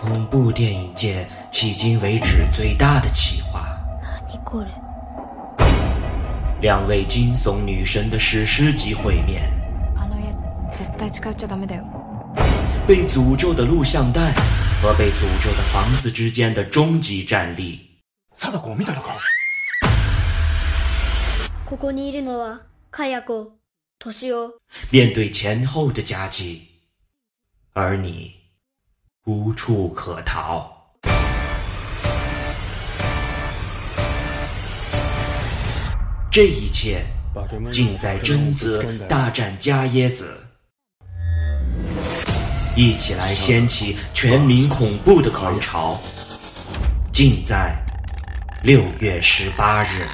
恐怖电影界迄今为止最大的企划。何これ两位惊悚女神的史诗级会面，あの家絶対近寄っちゃダメだよ被诅咒的录像带和被诅咒的房子之间的终极战力。貞子を見たのかここにいるのは、かや子、としお。面对前后的夹击，而你 无处可逃。这一切尽在贞子大战伽椰子，一起来掀起全民恐怖的狂潮，尽在六月十八日。